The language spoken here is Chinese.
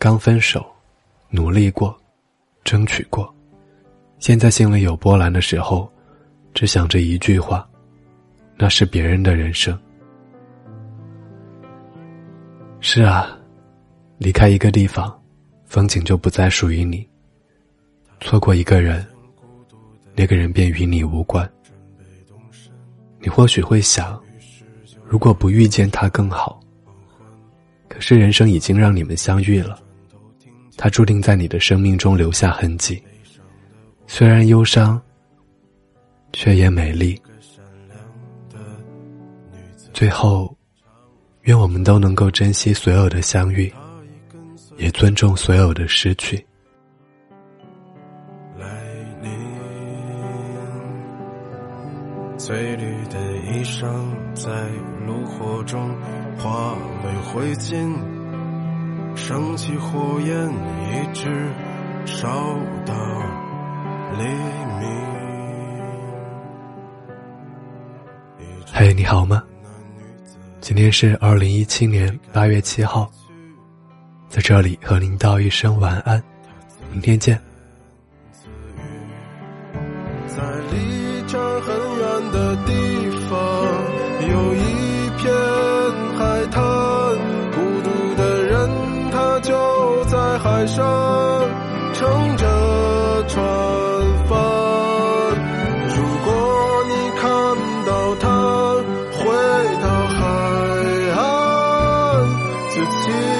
刚分手，努力过，争取过，现在心里有波澜的时候，只想着一句话：那是别人的人生。是啊，离开一个地方，风景就不再属于你；错过一个人，那个人便与你无关。你或许会想，如果不遇见他更好。可是人生已经让你们相遇了，他注定在你的生命中留下痕迹。虽然忧伤，却也美丽。最后。愿我们都能够珍惜所有的相遇，也尊重所有的失去。来临，翠绿的衣裳在炉火中化为灰烬，升起火焰，一直烧到黎明。嘿，你好吗？今天是二零一七年八月七号，在这里和您道一声晚安，明天见。在离这很海上乘着船帆，如果你看到他回到海岸，自己。